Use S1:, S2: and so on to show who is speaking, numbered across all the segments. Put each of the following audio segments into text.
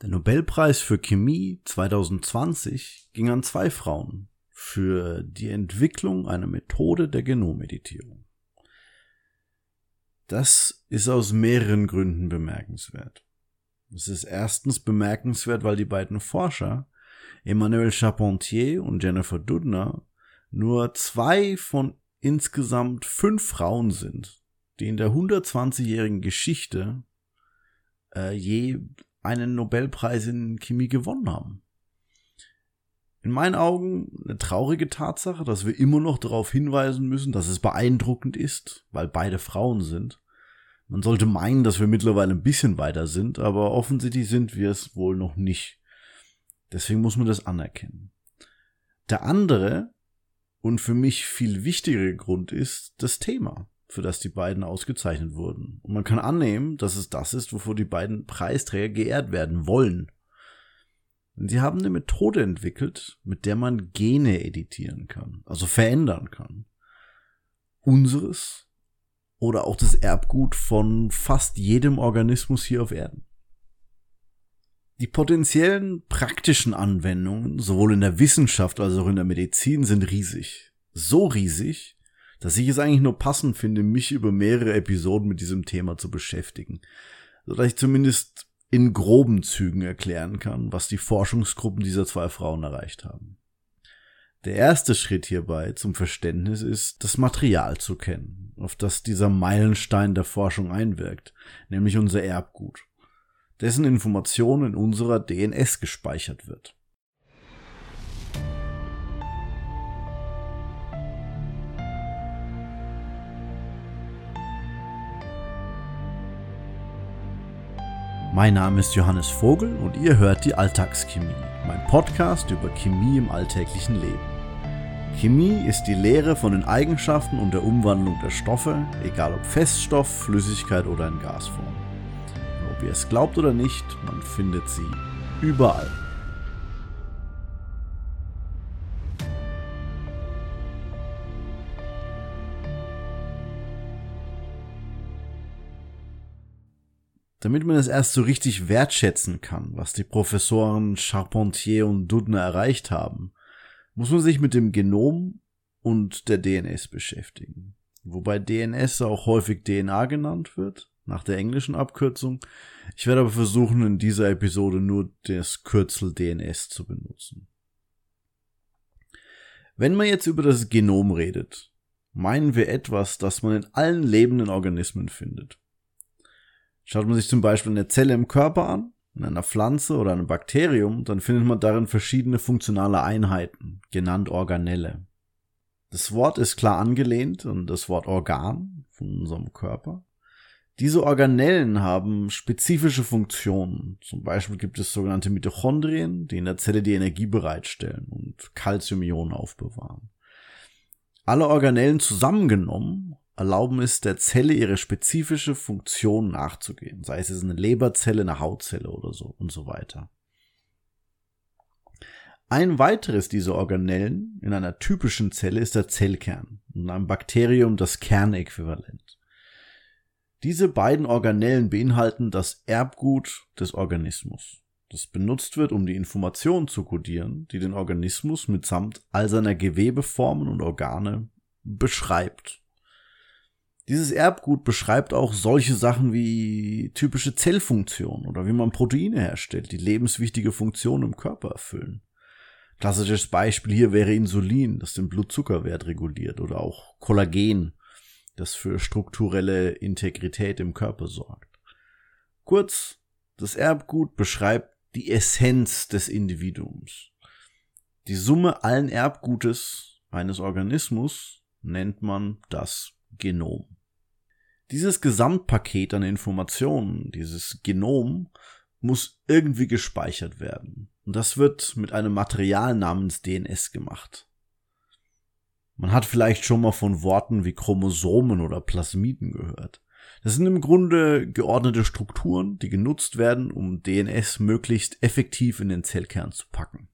S1: Der Nobelpreis für Chemie 2020 ging an zwei Frauen für die Entwicklung einer Methode der Genomeditierung. Das ist aus mehreren Gründen bemerkenswert. Es ist erstens bemerkenswert, weil die beiden Forscher, Emmanuel Charpentier und Jennifer Doudna, nur zwei von insgesamt fünf Frauen sind, die in der 120-jährigen Geschichte äh, je einen Nobelpreis in Chemie gewonnen haben. In meinen Augen eine traurige Tatsache, dass wir immer noch darauf hinweisen müssen, dass es beeindruckend ist, weil beide Frauen sind. Man sollte meinen, dass wir mittlerweile ein bisschen weiter sind, aber offensichtlich sind wir es wohl noch nicht. Deswegen muss man das anerkennen. Der andere und für mich viel wichtigere Grund ist das Thema, für das die beiden ausgezeichnet wurden. Und man kann annehmen, dass es das ist, wovor die beiden Preisträger geehrt werden wollen. Sie haben eine Methode entwickelt, mit der man Gene editieren kann, also verändern kann. Unseres oder auch das Erbgut von fast jedem Organismus hier auf Erden. Die potenziellen praktischen Anwendungen, sowohl in der Wissenschaft als auch in der Medizin, sind riesig. So riesig, dass ich es eigentlich nur passend finde, mich über mehrere Episoden mit diesem Thema zu beschäftigen, sodass ich zumindest in groben Zügen erklären kann, was die Forschungsgruppen dieser zwei Frauen erreicht haben. Der erste Schritt hierbei zum Verständnis ist, das Material zu kennen, auf das dieser Meilenstein der Forschung einwirkt, nämlich unser Erbgut, dessen Information in unserer DNS gespeichert wird. Mein Name ist Johannes Vogel und ihr hört die Alltagschemie, mein Podcast über Chemie im alltäglichen Leben. Chemie ist die Lehre von den Eigenschaften und der Umwandlung der Stoffe, egal ob Feststoff, Flüssigkeit oder in Gasform. Und ob ihr es glaubt oder nicht, man findet sie überall. Damit man es erst so richtig wertschätzen kann, was die Professoren Charpentier und Doudna erreicht haben, muss man sich mit dem Genom und der DNS beschäftigen. Wobei DNS auch häufig DNA genannt wird, nach der englischen Abkürzung. Ich werde aber versuchen, in dieser Episode nur das Kürzel DNS zu benutzen. Wenn man jetzt über das Genom redet, meinen wir etwas, das man in allen lebenden Organismen findet. Schaut man sich zum Beispiel eine Zelle im Körper an, in einer Pflanze oder einem Bakterium, dann findet man darin verschiedene funktionale Einheiten, genannt Organelle. Das Wort ist klar angelehnt an das Wort Organ von unserem Körper. Diese Organellen haben spezifische Funktionen. Zum Beispiel gibt es sogenannte Mitochondrien, die in der Zelle die Energie bereitstellen und Calciumionen aufbewahren. Alle Organellen zusammengenommen erlauben es der Zelle ihre spezifische Funktion nachzugehen, sei es eine Leberzelle, eine Hautzelle oder so und so weiter. Ein weiteres dieser Organellen in einer typischen Zelle ist der Zellkern und in einem Bakterium das Kernäquivalent. Diese beiden Organellen beinhalten das Erbgut des Organismus, das benutzt wird, um die Informationen zu kodieren, die den Organismus mitsamt all seiner Gewebeformen und Organe beschreibt dieses Erbgut beschreibt auch solche Sachen wie typische Zellfunktionen oder wie man Proteine herstellt, die lebenswichtige Funktionen im Körper erfüllen. Klassisches Beispiel hier wäre Insulin, das den Blutzuckerwert reguliert, oder auch Kollagen, das für strukturelle Integrität im Körper sorgt. Kurz, das Erbgut beschreibt die Essenz des Individuums. Die Summe allen Erbgutes eines Organismus nennt man das Genom. Dieses Gesamtpaket an Informationen, dieses Genom, muss irgendwie gespeichert werden. Und das wird mit einem Material namens DNS gemacht. Man hat vielleicht schon mal von Worten wie Chromosomen oder Plasmiden gehört. Das sind im Grunde geordnete Strukturen, die genutzt werden, um DNS möglichst effektiv in den Zellkern zu packen.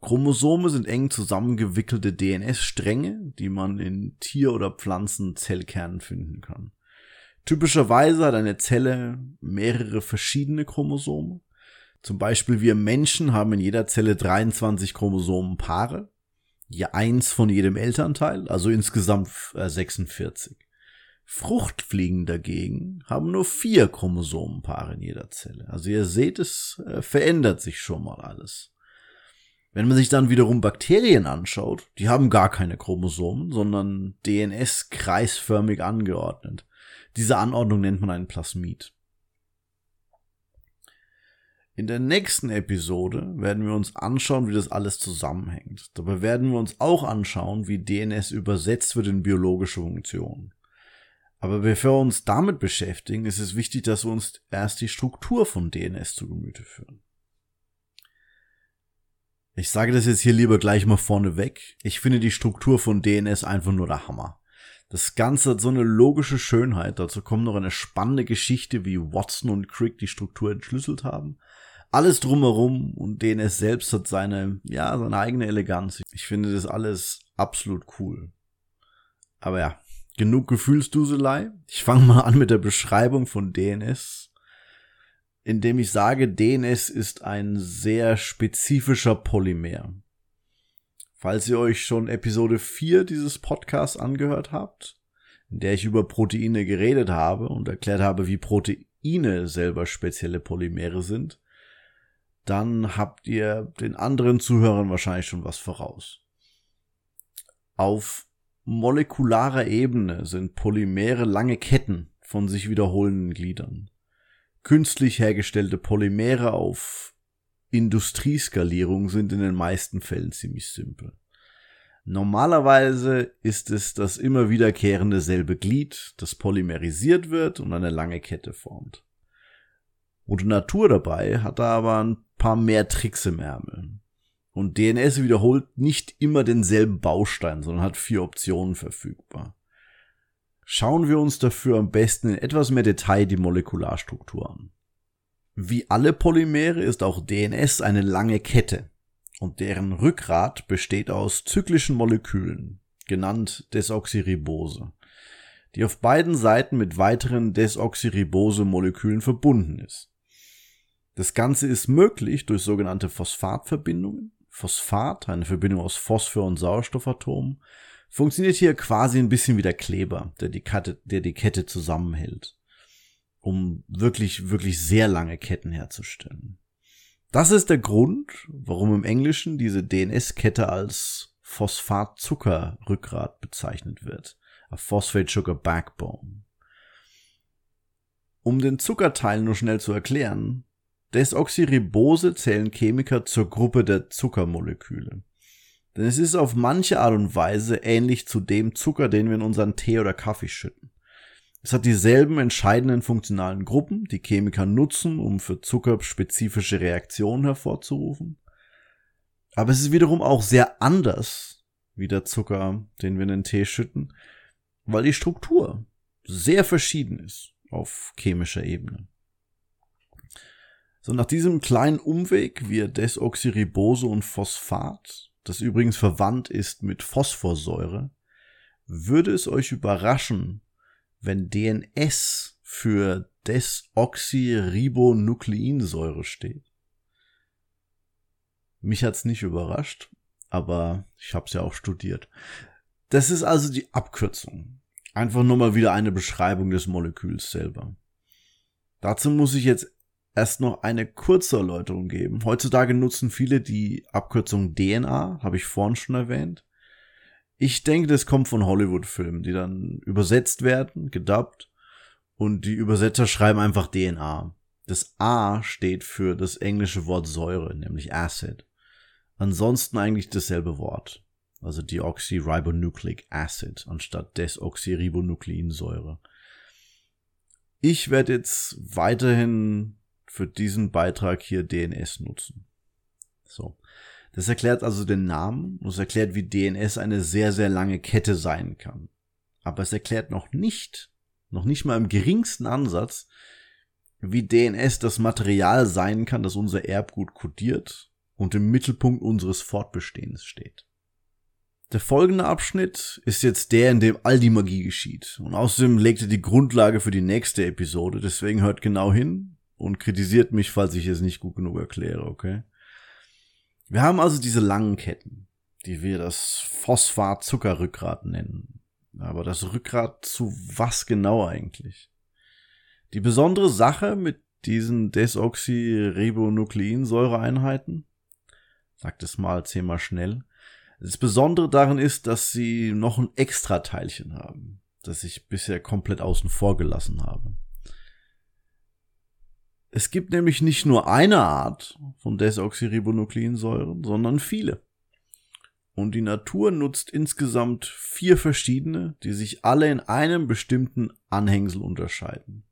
S1: Chromosome sind eng zusammengewickelte DNS-Stränge, die man in Tier- oder Pflanzenzellkernen finden kann. Typischerweise hat eine Zelle mehrere verschiedene Chromosome, Zum Beispiel wir Menschen haben in jeder Zelle 23 Chromosomenpaare, je eins von jedem Elternteil, also insgesamt 46. Äh, Fruchtfliegen dagegen haben nur vier Chromosomenpaare in jeder Zelle. Also ihr seht, es äh, verändert sich schon mal alles. Wenn man sich dann wiederum Bakterien anschaut, die haben gar keine Chromosomen, sondern DNS kreisförmig angeordnet. Diese Anordnung nennt man ein Plasmid. In der nächsten Episode werden wir uns anschauen, wie das alles zusammenhängt. Dabei werden wir uns auch anschauen, wie DNS übersetzt wird in biologische Funktionen. Aber bevor wir uns damit beschäftigen, ist es wichtig, dass wir uns erst die Struktur von DNS zu Gemüte führen. Ich sage das jetzt hier lieber gleich mal vorneweg. Ich finde die Struktur von DNS einfach nur der Hammer. Das Ganze hat so eine logische Schönheit. Dazu kommt noch eine spannende Geschichte, wie Watson und Crick die Struktur entschlüsselt haben. Alles drumherum und DNS selbst hat seine, ja, seine eigene Eleganz. Ich finde das alles absolut cool. Aber ja, genug Gefühlsduselei. Ich fange mal an mit der Beschreibung von DNS, indem ich sage, DNS ist ein sehr spezifischer Polymer. Falls ihr euch schon Episode 4 dieses Podcasts angehört habt, in der ich über Proteine geredet habe und erklärt habe, wie Proteine selber spezielle Polymere sind, dann habt ihr den anderen Zuhörern wahrscheinlich schon was voraus. Auf molekularer Ebene sind Polymere lange Ketten von sich wiederholenden Gliedern. Künstlich hergestellte Polymere auf Industrieskalierung sind in den meisten Fällen ziemlich simpel. Normalerweise ist es das immer wiederkehrende selbe Glied, das polymerisiert wird und eine lange Kette formt. Gute Natur dabei hat da aber ein paar mehr Tricks im Ärmel. Und DNS wiederholt nicht immer denselben Baustein, sondern hat vier Optionen verfügbar. Schauen wir uns dafür am besten in etwas mehr Detail die Molekularstruktur an. Wie alle Polymere ist auch DNS eine lange Kette und deren Rückgrat besteht aus zyklischen Molekülen, genannt Desoxyribose, die auf beiden Seiten mit weiteren Desoxyribose-Molekülen verbunden ist. Das Ganze ist möglich durch sogenannte Phosphatverbindungen Phosphat, eine Verbindung aus Phosphor und Sauerstoffatomen, funktioniert hier quasi ein bisschen wie der Kleber, der die, Kette, der die Kette zusammenhält, um wirklich, wirklich sehr lange Ketten herzustellen. Das ist der Grund, warum im Englischen diese DNS-Kette als Phosphat-Zucker-Rückgrat bezeichnet wird. A Phosphate Sugar Backbone. Um den Zuckerteil nur schnell zu erklären, Desoxyribose zählen Chemiker zur Gruppe der Zuckermoleküle. Denn es ist auf manche Art und Weise ähnlich zu dem Zucker, den wir in unseren Tee oder Kaffee schütten. Es hat dieselben entscheidenden funktionalen Gruppen, die Chemiker nutzen, um für Zucker spezifische Reaktionen hervorzurufen. Aber es ist wiederum auch sehr anders wie der Zucker, den wir in den Tee schütten, weil die Struktur sehr verschieden ist auf chemischer Ebene. So, nach diesem kleinen Umweg via Desoxyribose und Phosphat, das übrigens verwandt ist mit Phosphorsäure, würde es euch überraschen, wenn DNS für Desoxyribonukleinsäure steht. Mich hat's nicht überrascht, aber ich habe es ja auch studiert. Das ist also die Abkürzung. Einfach nur mal wieder eine Beschreibung des Moleküls selber. Dazu muss ich jetzt erst noch eine kurze Erläuterung geben. Heutzutage nutzen viele die Abkürzung DNA, habe ich vorhin schon erwähnt. Ich denke, das kommt von Hollywood-Filmen, die dann übersetzt werden, gedubbt, und die Übersetzer schreiben einfach DNA. Das A steht für das englische Wort Säure, nämlich Acid. Ansonsten eigentlich dasselbe Wort. Also Deoxyribonucleic Acid anstatt Desoxyribonukleinsäure. Ich werde jetzt weiterhin für diesen Beitrag hier DNS nutzen. So. Das erklärt also den Namen und es erklärt, wie DNS eine sehr, sehr lange Kette sein kann. Aber es erklärt noch nicht, noch nicht mal im geringsten Ansatz, wie DNS das Material sein kann, das unser Erbgut kodiert und im Mittelpunkt unseres Fortbestehens steht. Der folgende Abschnitt ist jetzt der, in dem all die Magie geschieht. Und außerdem legt er die Grundlage für die nächste Episode, deswegen hört genau hin, und kritisiert mich, falls ich es nicht gut genug erkläre, okay? Wir haben also diese langen Ketten, die wir das Phosphat-Zuckerrückgrat nennen. Aber das Rückgrat zu was genau eigentlich? Die besondere Sache mit diesen Desoxyribonukleinsäureeinheiten, sagt es mal zehnmal schnell, das Besondere darin ist, dass sie noch ein Extra-Teilchen haben, das ich bisher komplett außen vor gelassen habe. Es gibt nämlich nicht nur eine Art von Desoxyribonukleinsäuren, sondern viele. Und die Natur nutzt insgesamt vier verschiedene, die sich alle in einem bestimmten Anhängsel unterscheiden.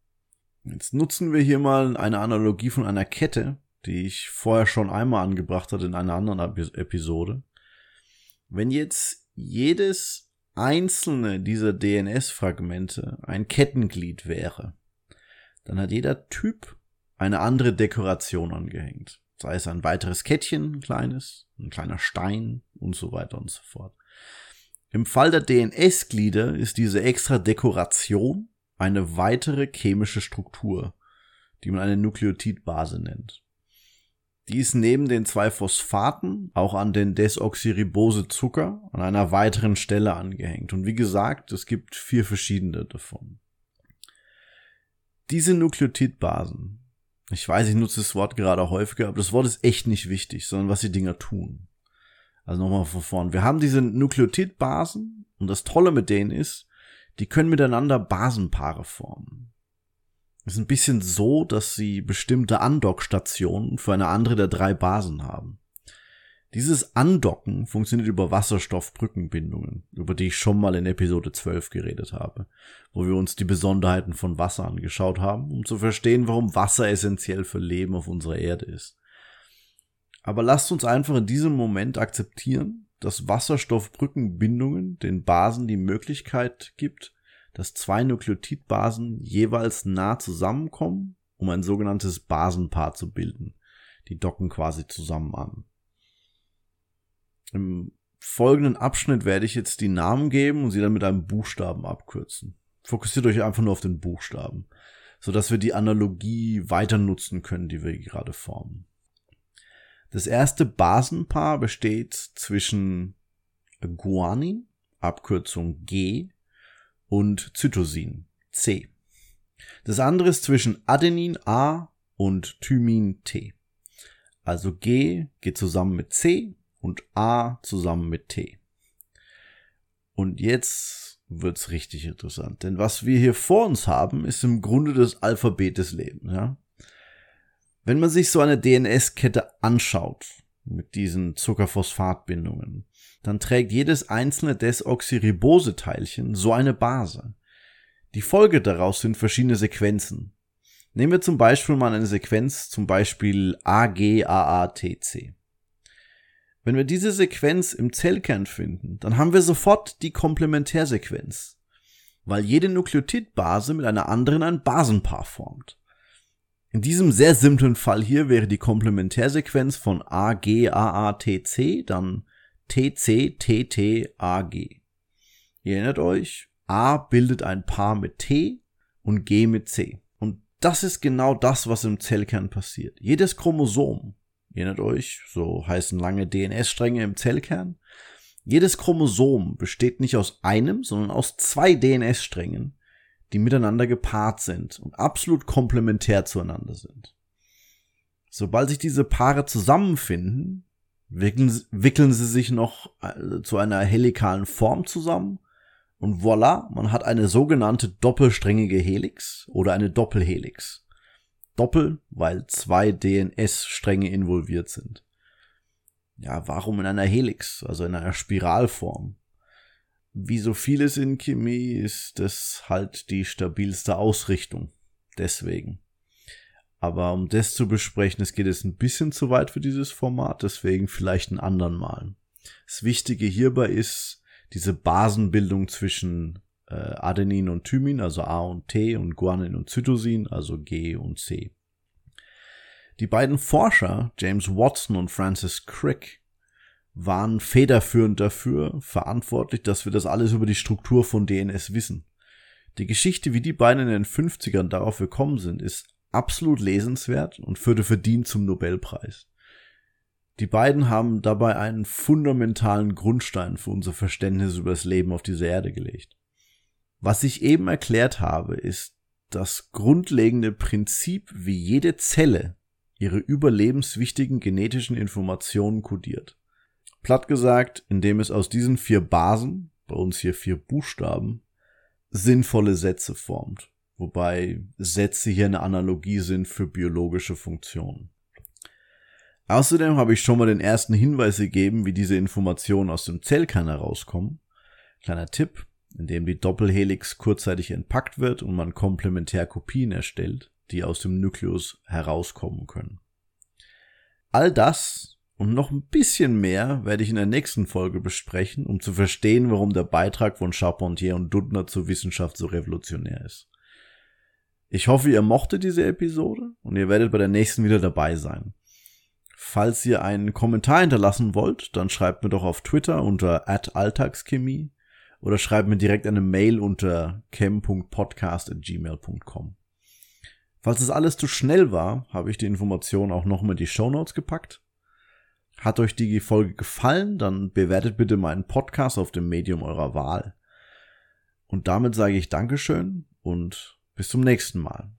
S1: Jetzt nutzen wir hier mal eine Analogie von einer Kette, die ich vorher schon einmal angebracht hatte in einer anderen Episode. Wenn jetzt jedes einzelne dieser DNS-Fragmente ein Kettenglied wäre, dann hat jeder Typ eine andere Dekoration angehängt. Sei es ein weiteres Kettchen, ein kleines, ein kleiner Stein und so weiter und so fort. Im Fall der DNS-Glieder ist diese extra Dekoration eine weitere chemische Struktur, die man eine Nukleotidbase nennt. Die ist neben den zwei Phosphaten auch an den Desoxyribosezucker an einer weiteren Stelle angehängt. Und wie gesagt, es gibt vier verschiedene davon. Diese Nukleotidbasen ich weiß, ich nutze das Wort gerade häufiger, aber das Wort ist echt nicht wichtig, sondern was die Dinger tun. Also nochmal von vorn. Wir haben diese Nukleotidbasen und das Tolle mit denen ist, die können miteinander Basenpaare formen. Es ist ein bisschen so, dass sie bestimmte Andockstationen für eine andere der drei Basen haben. Dieses Andocken funktioniert über Wasserstoffbrückenbindungen, über die ich schon mal in Episode 12 geredet habe, wo wir uns die Besonderheiten von Wasser angeschaut haben, um zu verstehen, warum Wasser essentiell für Leben auf unserer Erde ist. Aber lasst uns einfach in diesem Moment akzeptieren, dass Wasserstoffbrückenbindungen den Basen die Möglichkeit gibt, dass zwei Nukleotidbasen jeweils nah zusammenkommen, um ein sogenanntes Basenpaar zu bilden. Die docken quasi zusammen an. Im folgenden Abschnitt werde ich jetzt die Namen geben und sie dann mit einem Buchstaben abkürzen. Fokussiert euch einfach nur auf den Buchstaben, sodass wir die Analogie weiter nutzen können, die wir gerade formen. Das erste Basenpaar besteht zwischen Guanin, Abkürzung G, und Cytosin, C. Das andere ist zwischen Adenin A und Thymin T. Also G geht zusammen mit C und A zusammen mit T. Und jetzt wird's richtig interessant, denn was wir hier vor uns haben, ist im Grunde das Alphabet des Lebens, ja. Wenn man sich so eine DNS-Kette anschaut, mit diesen Zuckerphosphatbindungen, dann trägt jedes einzelne Desoxyribose-Teilchen so eine Base. Die Folge daraus sind verschiedene Sequenzen. Nehmen wir zum Beispiel mal eine Sequenz, zum Beispiel AGAATC. Wenn wir diese Sequenz im Zellkern finden, dann haben wir sofort die Komplementärsequenz, weil jede Nukleotidbase mit einer anderen ein Basenpaar formt. In diesem sehr simplen Fall hier wäre die Komplementärsequenz von AGAATC dann TCTTAG. Ihr erinnert euch, A bildet ein Paar mit T und G mit C. Und das ist genau das, was im Zellkern passiert. Jedes Chromosom erinnert euch, so heißen lange DNS-Stränge im Zellkern. Jedes Chromosom besteht nicht aus einem, sondern aus zwei DNS-Strängen, die miteinander gepaart sind und absolut komplementär zueinander sind. Sobald sich diese Paare zusammenfinden, wickeln, wickeln sie sich noch äh, zu einer helikalen Form zusammen und voilà, man hat eine sogenannte doppelsträngige Helix oder eine Doppelhelix. Doppel, weil zwei DNS-Stränge involviert sind. Ja, warum in einer Helix, also in einer Spiralform? Wie so vieles in Chemie ist das halt die stabilste Ausrichtung. Deswegen. Aber um das zu besprechen, es geht jetzt ein bisschen zu weit für dieses Format, deswegen vielleicht einen anderen Mal. Das Wichtige hierbei ist diese Basenbildung zwischen äh, Adenin und Thymin, also A und T, und Guanin und Cytosin, also G und C. Die beiden Forscher, James Watson und Francis Crick, waren federführend dafür verantwortlich, dass wir das alles über die Struktur von DNS wissen. Die Geschichte, wie die beiden in den 50ern darauf gekommen sind, ist absolut lesenswert und führte verdient zum Nobelpreis. Die beiden haben dabei einen fundamentalen Grundstein für unser Verständnis über das Leben auf dieser Erde gelegt. Was ich eben erklärt habe, ist das grundlegende Prinzip, wie jede Zelle ihre überlebenswichtigen genetischen Informationen kodiert. Platt gesagt, indem es aus diesen vier Basen, bei uns hier vier Buchstaben, sinnvolle Sätze formt, wobei Sätze hier eine Analogie sind für biologische Funktionen. Außerdem habe ich schon mal den ersten Hinweis gegeben, wie diese Informationen aus dem Zellkern herauskommen. Kleiner Tipp, indem die Doppelhelix kurzzeitig entpackt wird und man komplementär Kopien erstellt, die aus dem Nukleus herauskommen können. All das und noch ein bisschen mehr werde ich in der nächsten Folge besprechen, um zu verstehen, warum der Beitrag von Charpentier und Dudner zur Wissenschaft so revolutionär ist. Ich hoffe, ihr mochtet diese Episode und ihr werdet bei der nächsten wieder dabei sein. Falls ihr einen Kommentar hinterlassen wollt, dann schreibt mir doch auf Twitter unter alltagschemie oder schreibt mir direkt eine Mail unter chem.podcast.gmail.com. Falls es alles zu schnell war, habe ich die Information auch nochmal in die Show Notes gepackt. Hat euch die Folge gefallen, dann bewertet bitte meinen Podcast auf dem Medium eurer Wahl. Und damit sage ich Dankeschön und bis zum nächsten Mal.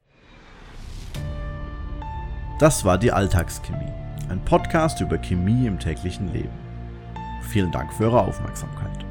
S1: Das war die Alltagschemie ein Podcast über Chemie im täglichen Leben. Vielen Dank für eure Aufmerksamkeit.